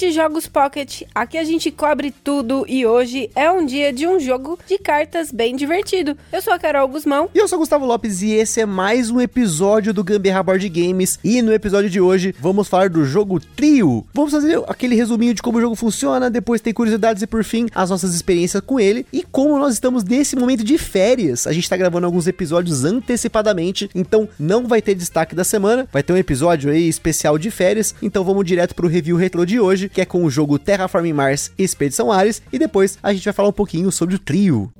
Curte jogos Pocket, aqui a gente cobre tudo e hoje é um dia de um jogo de cartas bem divertido. Eu sou a Carol Guzmão. E eu sou o Gustavo Lopes e esse é mais um episódio do Gambiarra Board Games. E no episódio de hoje vamos falar do jogo Trio. Vamos fazer aquele resuminho de como o jogo funciona, depois tem curiosidades e por fim as nossas experiências com ele e como nós estamos nesse momento de férias. A gente tá gravando alguns episódios antecipadamente, então não vai ter destaque da semana, vai ter um episódio aí especial de férias, então vamos direto pro review retro de hoje, que é com o jogo Terraforming Mars Expedição Ares, e depois a gente vai falar um pouquinho sobre o trio.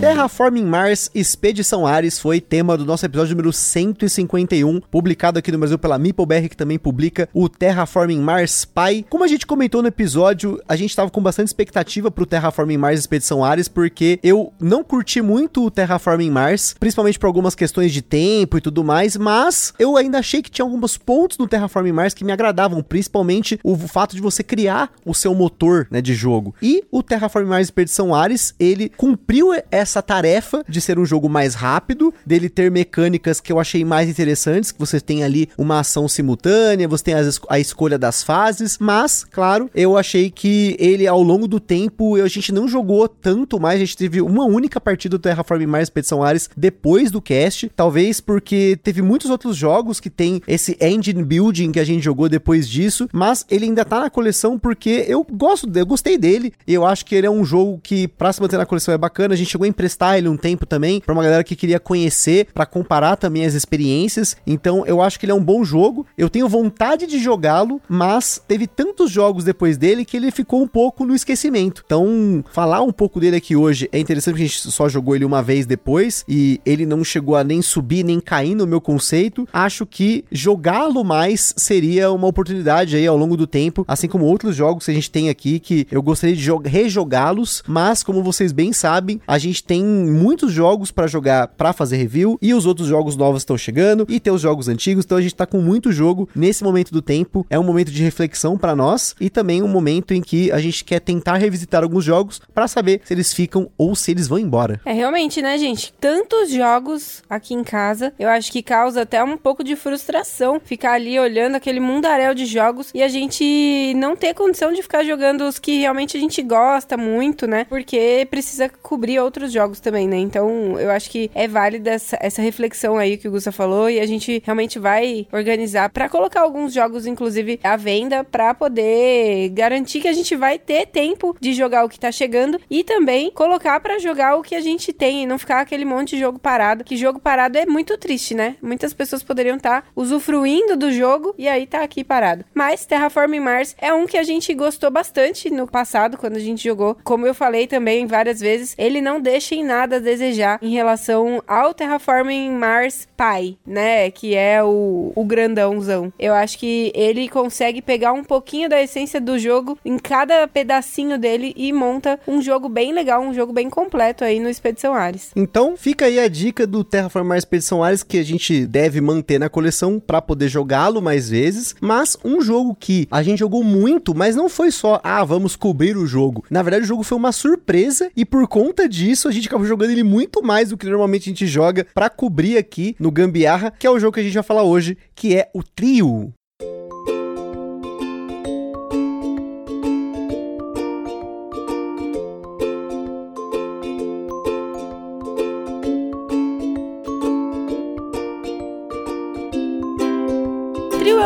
Terraforming Mars Expedição Ares foi tema do nosso episódio número 151, publicado aqui no Brasil pela MeepleBR, que também publica o Terraforming Mars Spy. Como a gente comentou no episódio, a gente estava com bastante expectativa pro Terraforming Mars Expedição Ares, porque eu não curti muito o Terraforming Mars, principalmente por algumas questões de tempo e tudo mais, mas eu ainda achei que tinha alguns pontos no Terraforming Mars que me agradavam, principalmente o fato de você criar o seu motor né, de jogo. E o Terraforming Mars Expedição Ares, ele cumpriu essa essa tarefa de ser um jogo mais rápido, dele ter mecânicas que eu achei mais interessantes, que você tem ali uma ação simultânea, você tem as, a escolha das fases, mas, claro, eu achei que ele ao longo do tempo, a gente não jogou tanto mais, a gente teve uma única partida do Terraforming Mars Expedição Ares depois do cast, talvez porque teve muitos outros jogos que tem esse engine building que a gente jogou depois disso, mas ele ainda tá na coleção porque eu gosto, eu gostei dele, eu acho que ele é um jogo que pra se manter na coleção é bacana, a gente chegou a emprestar ele um tempo também para uma galera que queria conhecer, para comparar também as experiências. Então eu acho que ele é um bom jogo. Eu tenho vontade de jogá-lo, mas teve tantos jogos depois dele que ele ficou um pouco no esquecimento. Então, falar um pouco dele aqui hoje é interessante porque a gente só jogou ele uma vez depois e ele não chegou a nem subir nem cair no meu conceito. Acho que jogá-lo mais seria uma oportunidade aí ao longo do tempo, assim como outros jogos que a gente tem aqui que eu gostaria de rejogá-los, mas como vocês bem sabem, a gente tem muitos jogos para jogar para fazer review e os outros jogos novos estão chegando e tem os jogos antigos, então a gente tá com muito jogo nesse momento do tempo. É um momento de reflexão para nós e também um momento em que a gente quer tentar revisitar alguns jogos para saber se eles ficam ou se eles vão embora. É realmente, né, gente? Tantos jogos aqui em casa, eu acho que causa até um pouco de frustração ficar ali olhando aquele mundaréu de jogos e a gente não ter condição de ficar jogando os que realmente a gente gosta muito, né? Porque precisa cobrir outros jogos também também, né? Então, eu acho que é válida essa, essa reflexão aí que o Gusta falou e a gente realmente vai organizar para colocar alguns jogos, inclusive, à venda para poder garantir que a gente vai ter tempo de jogar o que tá chegando e também colocar para jogar o que a gente tem e não ficar aquele monte de jogo parado. Que jogo parado é muito triste, né? Muitas pessoas poderiam estar tá usufruindo do jogo e aí tá aqui parado. Mas Terraforming Mars é um que a gente gostou bastante no passado quando a gente jogou. Como eu falei também várias vezes, ele não deixa em nada a desejar em relação ao Terraforming Mars Pi, né? Que é o, o grandãozão. Eu acho que ele consegue pegar um pouquinho da essência do jogo em cada pedacinho dele e monta um jogo bem legal, um jogo bem completo aí no Expedição Ares. Então fica aí a dica do Terraforming Mars Expedição Ares que a gente deve manter na coleção para poder jogá-lo mais vezes, mas um jogo que a gente jogou muito, mas não foi só, ah, vamos cobrir o jogo. Na verdade, o jogo foi uma surpresa e por conta disso a gente acabou jogando jogando ele muito mais do que normalmente a gente joga para cobrir aqui no Gambiarra, que é o jogo que a gente vai falar hoje, que é o Trio.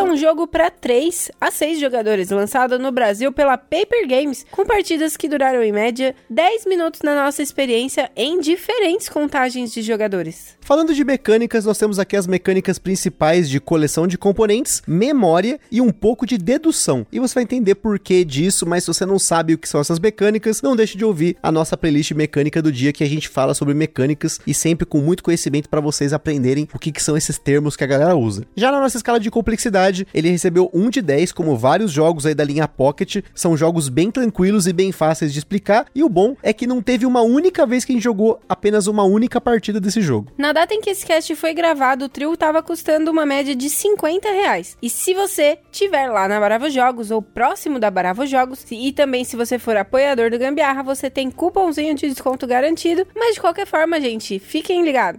Um jogo para 3 a 6 jogadores, lançado no Brasil pela Paper Games, com partidas que duraram em média 10 minutos na nossa experiência em diferentes contagens de jogadores. Falando de mecânicas, nós temos aqui as mecânicas principais de coleção de componentes, memória e um pouco de dedução. E você vai entender por que disso, mas se você não sabe o que são essas mecânicas, não deixe de ouvir a nossa playlist mecânica do dia que a gente fala sobre mecânicas e sempre com muito conhecimento para vocês aprenderem o que, que são esses termos que a galera usa. Já na nossa escala de complexidade, Award. Ele recebeu um de 10, como vários jogos aí da linha Pocket. São jogos bem tranquilos e bem fáceis de explicar. E o bom é que não teve uma única vez que a gente jogou apenas uma única partida desse jogo. Na data em que esse cast foi gravado, o trio tava custando uma média de 50 reais. E se você tiver lá na Bravo Jogos ou próximo da Bravo Jogos, e também se você for apoiador do Gambiarra, você tem cupomzinho de desconto garantido. Mas de qualquer forma, gente, fiquem ligados.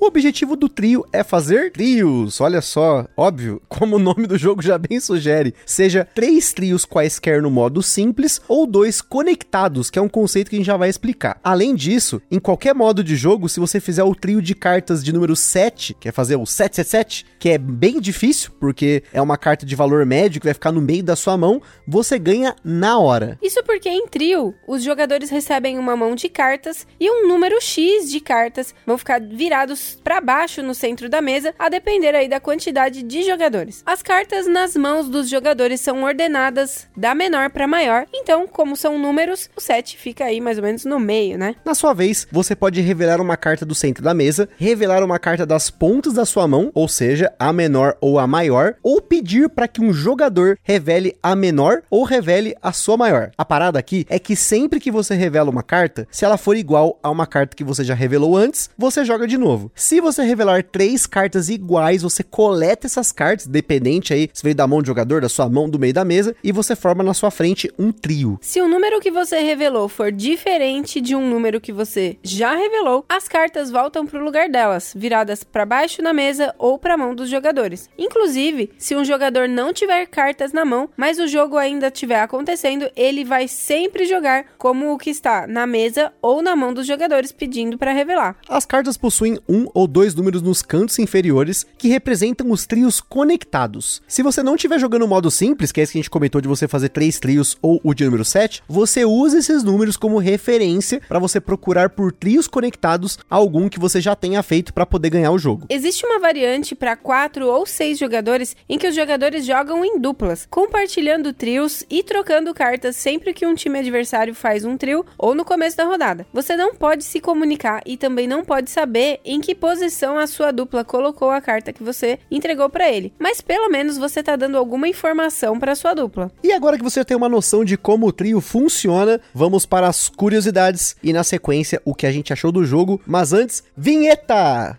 O objetivo do trio é fazer trios, olha só, óbvio, como o nome do jogo já bem sugere, seja três trios quaisquer no modo simples ou dois conectados, que é um conceito que a gente já vai explicar. Além disso, em qualquer modo de jogo, se você fizer o trio de cartas de número 7, que é fazer o 777, que é bem difícil, porque é uma carta de valor médio que vai ficar no meio da sua mão, você ganha na hora. Isso porque em trio, os jogadores recebem uma mão de cartas e um número X de cartas vão ficar virados para baixo no centro da mesa, a depender aí da quantidade de jogadores. As cartas nas mãos dos jogadores são ordenadas da menor para maior, então, como são números, o 7 fica aí mais ou menos no meio, né? Na sua vez, você pode revelar uma carta do centro da mesa, revelar uma carta das pontas da sua mão, ou seja, a menor ou a maior, ou pedir para que um jogador revele a menor ou revele a sua maior. A parada aqui é que sempre que você revela uma carta, se ela for igual a uma carta que você já revelou antes, você joga de novo. Se você revelar três cartas iguais, você coleta essas cartas, dependente aí se veio da mão do jogador, da sua mão, do meio da mesa, e você forma na sua frente um trio. Se o número que você revelou for diferente de um número que você já revelou, as cartas voltam para o lugar delas, viradas para baixo na mesa ou para a mão dos jogadores. Inclusive, se um jogador não tiver cartas na mão, mas o jogo ainda estiver acontecendo, ele vai sempre jogar como o que está na mesa ou na mão dos jogadores pedindo para revelar. As cartas possuem um ou dois números nos cantos inferiores que representam os trios conectados. Se você não estiver jogando o modo simples, que é esse que a gente comentou de você fazer três trios ou o de número 7, você usa esses números como referência para você procurar por trios conectados algum que você já tenha feito para poder ganhar o jogo. Existe uma variante para quatro ou seis jogadores em que os jogadores jogam em duplas, compartilhando trios e trocando cartas sempre que um time adversário faz um trio ou no começo da rodada. Você não pode se comunicar e também não pode saber em que posição a sua dupla colocou a carta que você entregou para ele, mas pelo menos você tá dando alguma informação para sua dupla. E agora que você tem uma noção de como o trio funciona, vamos para as curiosidades e na sequência o que a gente achou do jogo, mas antes, vinheta!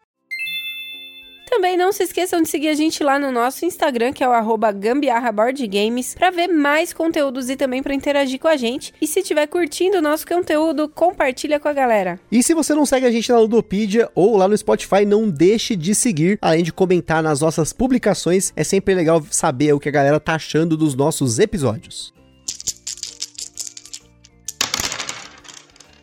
Também não se esqueçam de seguir a gente lá no nosso Instagram, que é o gambiarraboardgames, para ver mais conteúdos e também para interagir com a gente. E se estiver curtindo o nosso conteúdo, compartilha com a galera. E se você não segue a gente na Ludopedia ou lá no Spotify, não deixe de seguir, além de comentar nas nossas publicações. É sempre legal saber o que a galera tá achando dos nossos episódios.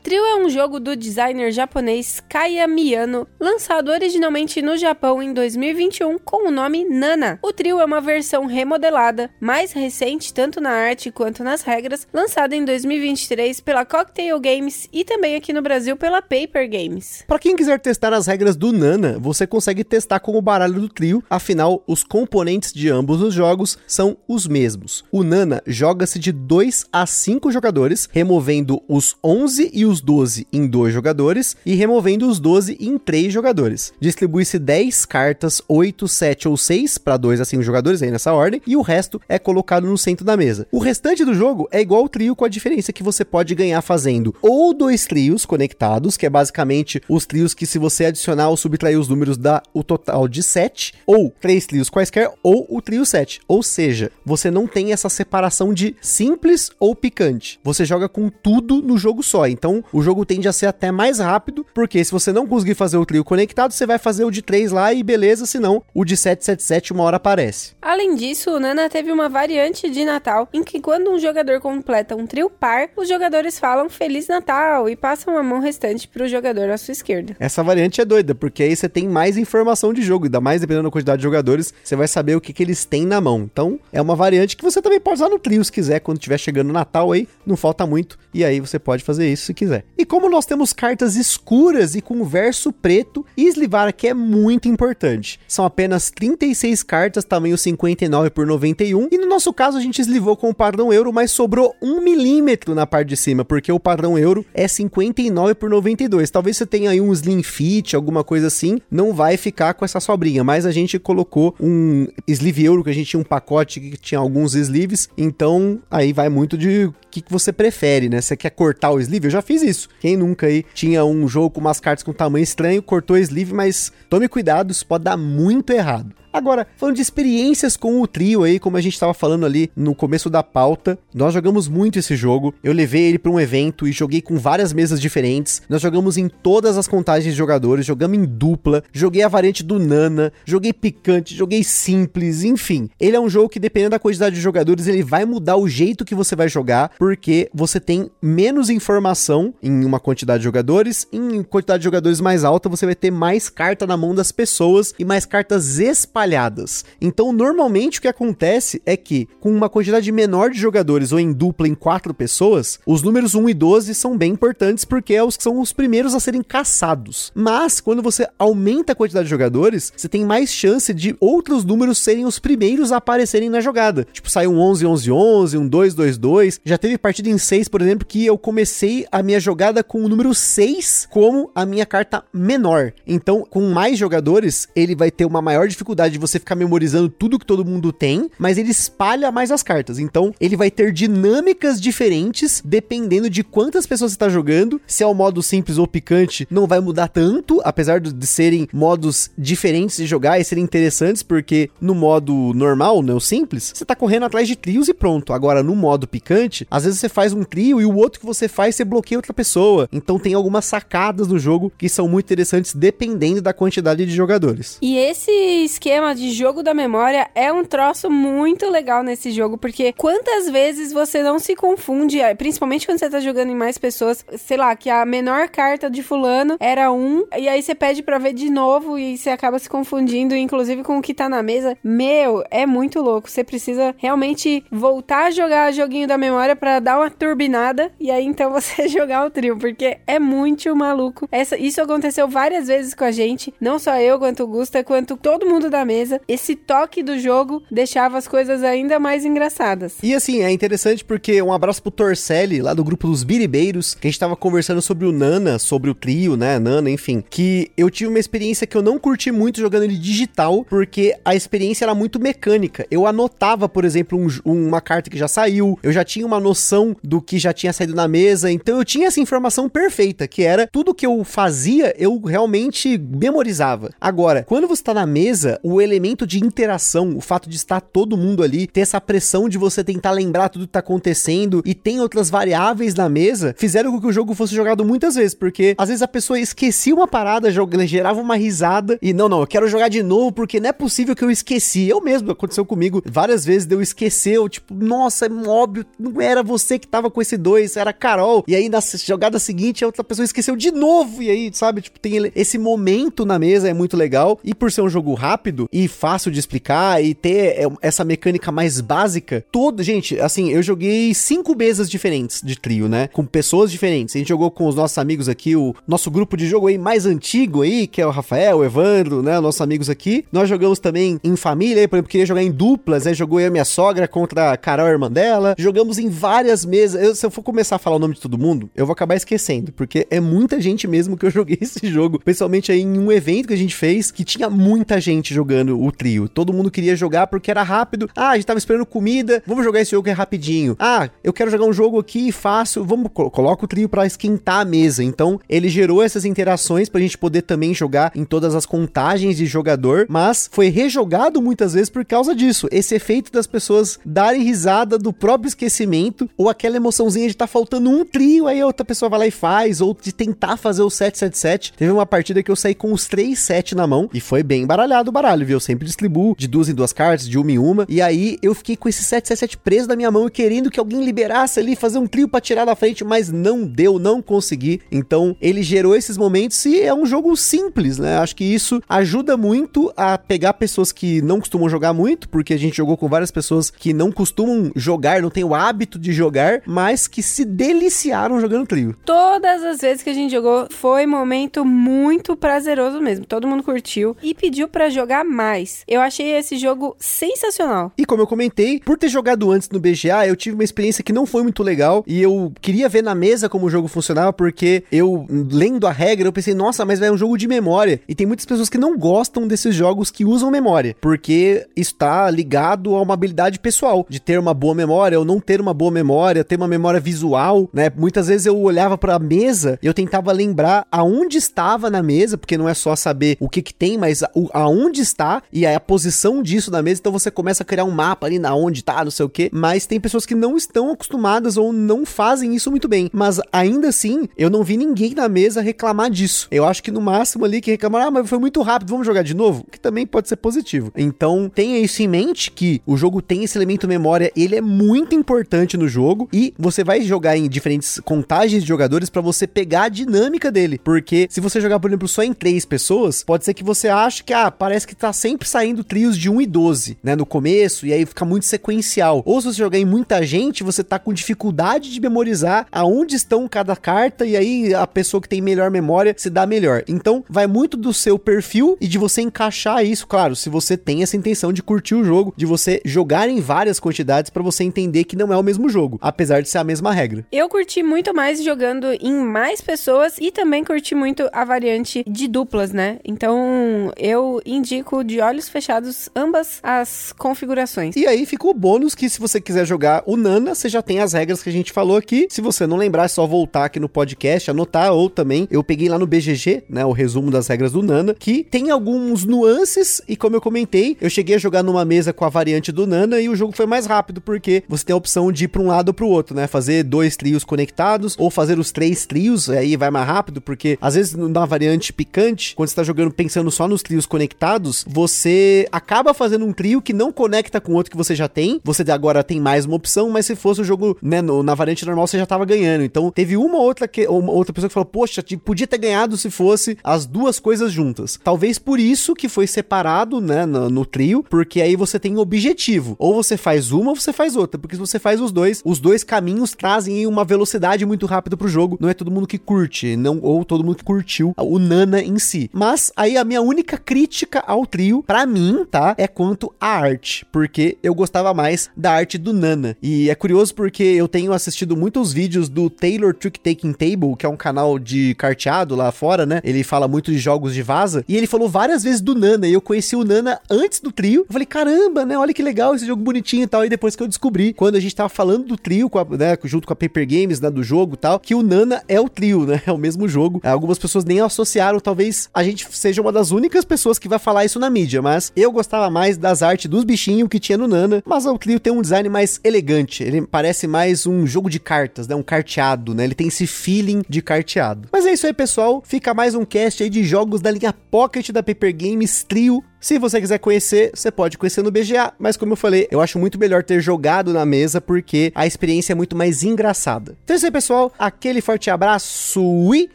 Trio é um jogo do designer japonês Kaya Miyano, lançado originalmente no Japão em 2021 com o nome Nana. O Trio é uma versão remodelada, mais recente tanto na arte quanto nas regras, lançada em 2023 pela Cocktail Games e também aqui no Brasil pela Paper Games. Para quem quiser testar as regras do Nana, você consegue testar com o baralho do trio, afinal, os componentes de ambos os jogos são os mesmos. O Nana joga-se de 2 a 5 jogadores, removendo os 11 e os 12 em dois jogadores e removendo os 12 em três jogadores. Distribui-se 10 cartas, 8, 7 ou 6 para dois a 5 jogadores aí nessa ordem e o resto é colocado no centro da mesa. O restante do jogo é igual ao trio com a diferença que você pode ganhar fazendo ou dois trios conectados, que é basicamente os trios que se você adicionar ou subtrair os números dá o total de 7, ou três trios quaisquer ou o trio 7. Ou seja, você não tem essa separação de simples ou picante. Você joga com tudo no jogo só. Então, o jogo tende a ser até mais rápido, porque se você não conseguir fazer o trio conectado, você vai fazer o de 3 lá e beleza, senão o de 777 uma hora aparece. Além disso, o Nana teve uma variante de Natal em que quando um jogador completa um trio par, os jogadores falam Feliz Natal e passam a mão restante para o jogador à sua esquerda. Essa variante é doida, porque aí você tem mais informação de jogo, ainda mais dependendo da quantidade de jogadores, você vai saber o que, que eles têm na mão. Então, é uma variante que você também pode usar no trio se quiser, quando estiver chegando o Natal aí, não falta muito, e aí você pode fazer isso se quiser. E como nós temos cartas escuras e com verso preto, Slivara que é muito importante. São apenas 36 cartas, tamanho 59 por 91, e no nosso caso a gente eslivou com o padrão euro, mas sobrou 1 milímetro na parte de cima, porque o padrão euro é 59 por 92. Talvez você tenha aí um slim fit, alguma coisa assim, não vai ficar com essa sobrinha, mas a gente colocou um sleeve euro, que a gente tinha um pacote que tinha alguns sleeves, então aí vai muito de o que, que você prefere, né? Você quer cortar o sleeve? Eu já fiz isso. Quem nunca aí tinha um jogo com umas cartas com tamanho estranho, cortou sleeve, mas tome cuidado, isso pode dar muito errado. Agora, falando de experiências com o trio aí, como a gente estava falando ali no começo da pauta, nós jogamos muito esse jogo. Eu levei ele para um evento e joguei com várias mesas diferentes. Nós jogamos em todas as contagens de jogadores, jogamos em dupla, joguei a variante do Nana, joguei picante, joguei simples, enfim. Ele é um jogo que dependendo da quantidade de jogadores, ele vai mudar o jeito que você vai jogar, porque você tem menos informação em uma quantidade de jogadores, em quantidade de jogadores mais alta, você vai ter mais carta na mão das pessoas e mais cartas espalhadas espalhadas. Então, normalmente o que acontece é que, com uma quantidade menor de jogadores ou em dupla em quatro pessoas, os números 1 e 12 são bem importantes porque é os que são os primeiros a serem caçados. Mas, quando você aumenta a quantidade de jogadores, você tem mais chance de outros números serem os primeiros a aparecerem na jogada. Tipo, sai um 11, 11, 11, um 2, 2, 2. Já teve partida em 6, por exemplo, que eu comecei a minha jogada com o número 6 como a minha carta menor. Então, com mais jogadores, ele vai ter uma maior dificuldade de você ficar memorizando tudo que todo mundo tem, mas ele espalha mais as cartas. Então, ele vai ter dinâmicas diferentes dependendo de quantas pessoas você está jogando. Se é o modo simples ou picante, não vai mudar tanto, apesar de serem modos diferentes de jogar e serem interessantes, porque no modo normal, né, o simples, você tá correndo atrás de trios e pronto. Agora, no modo picante, às vezes você faz um trio e o outro que você faz, você bloqueia outra pessoa. Então, tem algumas sacadas do jogo que são muito interessantes dependendo da quantidade de jogadores. E esse esquema sistema de jogo da memória é um troço muito legal nesse jogo, porque quantas vezes você não se confunde, é, principalmente quando você tá jogando em mais pessoas, sei lá, que a menor carta de fulano era um, e aí você pede para ver de novo e você acaba se confundindo, inclusive com o que tá na mesa. Meu, é muito louco. Você precisa realmente voltar a jogar joguinho da memória para dar uma turbinada e aí então você jogar o trio, porque é muito maluco. Essa, isso aconteceu várias vezes com a gente, não só eu quanto o Gusta, quanto todo mundo da mesa. Esse toque do jogo deixava as coisas ainda mais engraçadas. E assim, é interessante porque um abraço pro Torcelli, lá do grupo dos Biribeiros, que a gente tava conversando sobre o Nana, sobre o trio, né? Nana, enfim. Que eu tive uma experiência que eu não curti muito jogando ele digital, porque a experiência era muito mecânica. Eu anotava, por exemplo, um, uma carta que já saiu, eu já tinha uma noção do que já tinha saído na mesa, então eu tinha essa informação perfeita, que era tudo que eu fazia, eu realmente memorizava. Agora, quando você tá na mesa, o elemento de interação, o fato de estar todo mundo ali, ter essa pressão de você tentar lembrar tudo que tá acontecendo e tem outras variáveis na mesa, fizeram com que o jogo fosse jogado muitas vezes, porque às vezes a pessoa esquecia uma parada, jogando, gerava uma risada e não, não, eu quero jogar de novo porque não é possível que eu esqueci. Eu mesmo, aconteceu comigo várias vezes de eu esquecer, eu, tipo, nossa, é óbvio, não era você que tava com esse dois, era a Carol. E aí na jogada seguinte a outra pessoa esqueceu de novo e aí, sabe, tipo, tem esse momento na mesa é muito legal e por ser um jogo rápido, e fácil de explicar e ter é, essa mecânica mais básica, todo, gente, assim, eu joguei cinco mesas diferentes de trio, né? Com pessoas diferentes. A gente jogou com os nossos amigos aqui, o nosso grupo de jogo aí mais antigo aí, que é o Rafael, o Evandro, né? Nossos amigos aqui. Nós jogamos também em família, por exemplo, queria jogar em duplas, aí jogou eu e minha sogra contra a Carol, a irmã dela. Jogamos em várias mesas. Eu, se eu for começar a falar o nome de todo mundo, eu vou acabar esquecendo, porque é muita gente mesmo que eu joguei esse jogo, principalmente aí em um evento que a gente fez, que tinha muita gente jogando o trio. Todo mundo queria jogar porque era rápido. Ah, a gente tava esperando comida, vamos jogar esse jogo que é rapidinho. Ah, eu quero jogar um jogo aqui fácil, vamos, coloca o trio para esquentar a mesa. Então, ele gerou essas interações pra gente poder também jogar em todas as contagens de jogador, mas foi rejogado muitas vezes por causa disso. Esse efeito das pessoas darem risada do próprio esquecimento, ou aquela emoçãozinha de tá faltando um trio, aí a outra pessoa vai lá e faz, ou de tentar fazer o 777. Teve uma partida que eu saí com os três sete na mão e foi bem baralhado o baralho, viu? Eu sempre distribuo de duas em duas cartas, de uma em uma, e aí eu fiquei com esse 777 preso na minha mão e querendo que alguém liberasse ali, fazer um trio para tirar da frente, mas não deu, não consegui. Então, ele gerou esses momentos e é um jogo simples, né? Acho que isso ajuda muito a pegar pessoas que não costumam jogar muito, porque a gente jogou com várias pessoas que não costumam jogar, não tem o hábito de jogar, mas que se deliciaram jogando trio. Todas as vezes que a gente jogou foi momento muito prazeroso mesmo. Todo mundo curtiu e pediu para jogar mais. Eu achei esse jogo sensacional. E como eu comentei, por ter jogado antes no BGA, eu tive uma experiência que não foi muito legal e eu queria ver na mesa como o jogo funcionava, porque eu, lendo a regra, eu pensei, nossa, mas é um jogo de memória. E tem muitas pessoas que não gostam desses jogos que usam memória, porque está ligado a uma habilidade pessoal, de ter uma boa memória ou não ter uma boa memória, ter uma memória visual, né? Muitas vezes eu olhava para a mesa e eu tentava lembrar aonde estava na mesa, porque não é só saber o que que tem, mas aonde está e a, a posição disso na mesa. Então você começa a criar um mapa ali na onde tá, não sei o que. Mas tem pessoas que não estão acostumadas ou não fazem isso muito bem. Mas ainda assim, eu não vi ninguém na mesa reclamar disso. Eu acho que no máximo ali que reclamaram, ah, mas foi muito rápido, vamos jogar de novo? Que também pode ser positivo. Então tenha isso em mente que o jogo tem esse elemento memória, ele é muito importante no jogo e você vai jogar em diferentes contagens de jogadores para você pegar a dinâmica dele. Porque se você jogar, por exemplo, só em três pessoas, pode ser que você ache que, ah, parece que tá sempre saindo trios de 1 e 12, né, no começo, e aí fica muito sequencial. Ou se você jogar em muita gente, você tá com dificuldade de memorizar aonde estão cada carta, e aí a pessoa que tem melhor memória se dá melhor. Então, vai muito do seu perfil e de você encaixar isso, claro, se você tem essa intenção de curtir o jogo, de você jogar em várias quantidades para você entender que não é o mesmo jogo, apesar de ser a mesma regra. Eu curti muito mais jogando em mais pessoas e também curti muito a variante de duplas, né? Então, eu indico de olhos fechados ambas as configurações. E aí fica o bônus que se você quiser jogar o Nana, você já tem as regras que a gente falou aqui. Se você não lembrar, é só voltar aqui no podcast, anotar ou também eu peguei lá no BGG, né, o resumo das regras do Nana, que tem alguns nuances e como eu comentei, eu cheguei a jogar numa mesa com a variante do Nana e o jogo foi mais rápido porque você tem a opção de ir para um lado ou para o outro, né? Fazer dois trios conectados ou fazer os três trios, aí vai mais rápido porque às vezes na variante picante, quando você tá jogando pensando só nos trios conectados, você acaba fazendo um trio que não conecta com outro que você já tem. Você agora tem mais uma opção, mas se fosse o jogo, né, no, na variante normal você já tava ganhando. Então teve uma outra que uma outra pessoa que falou: "Poxa, podia ter ganhado se fosse as duas coisas juntas". Talvez por isso que foi separado, né, no, no trio, porque aí você tem objetivo. Ou você faz uma ou você faz outra, porque se você faz os dois, os dois caminhos trazem uma velocidade muito rápida pro jogo. Não é todo mundo que curte, não ou todo mundo que curtiu o Nana em si. Mas aí a minha única crítica ao trio, para mim, tá, é quanto à arte, porque eu gostava mais da arte do Nana. E é curioso porque eu tenho assistido muitos vídeos do Taylor Trick Taking Table, que é um canal de carteado lá fora, né? Ele fala muito de jogos de vaza, e ele falou várias vezes do Nana, e eu conheci o Nana antes do trio. Eu falei, caramba, né? Olha que legal esse jogo bonitinho e tal. E depois que eu descobri, quando a gente tava falando do trio, a, né, junto com a Paper Games, né, do jogo e tal, que o Nana é o trio, né? É o mesmo jogo. Algumas pessoas nem associaram, talvez a gente seja uma das únicas pessoas que vai falar isso na mídia, mas eu gostava mais das artes dos bichinhos que tinha no Nana, mas o trio tem um design mais elegante, ele parece mais um jogo de cartas, né? Um carteado, né? Ele tem esse feeling de carteado. Mas é isso aí, pessoal. Fica mais um cast aí de jogos da linha Pocket da Paper Games Trio. Se você quiser conhecer, você pode conhecer no BGA, mas como eu falei, eu acho muito melhor ter jogado na mesa porque a experiência é muito mais engraçada. Então é isso aí, pessoal. Aquele forte abraço e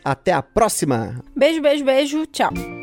até a próxima. Beijo, beijo, beijo. Tchau.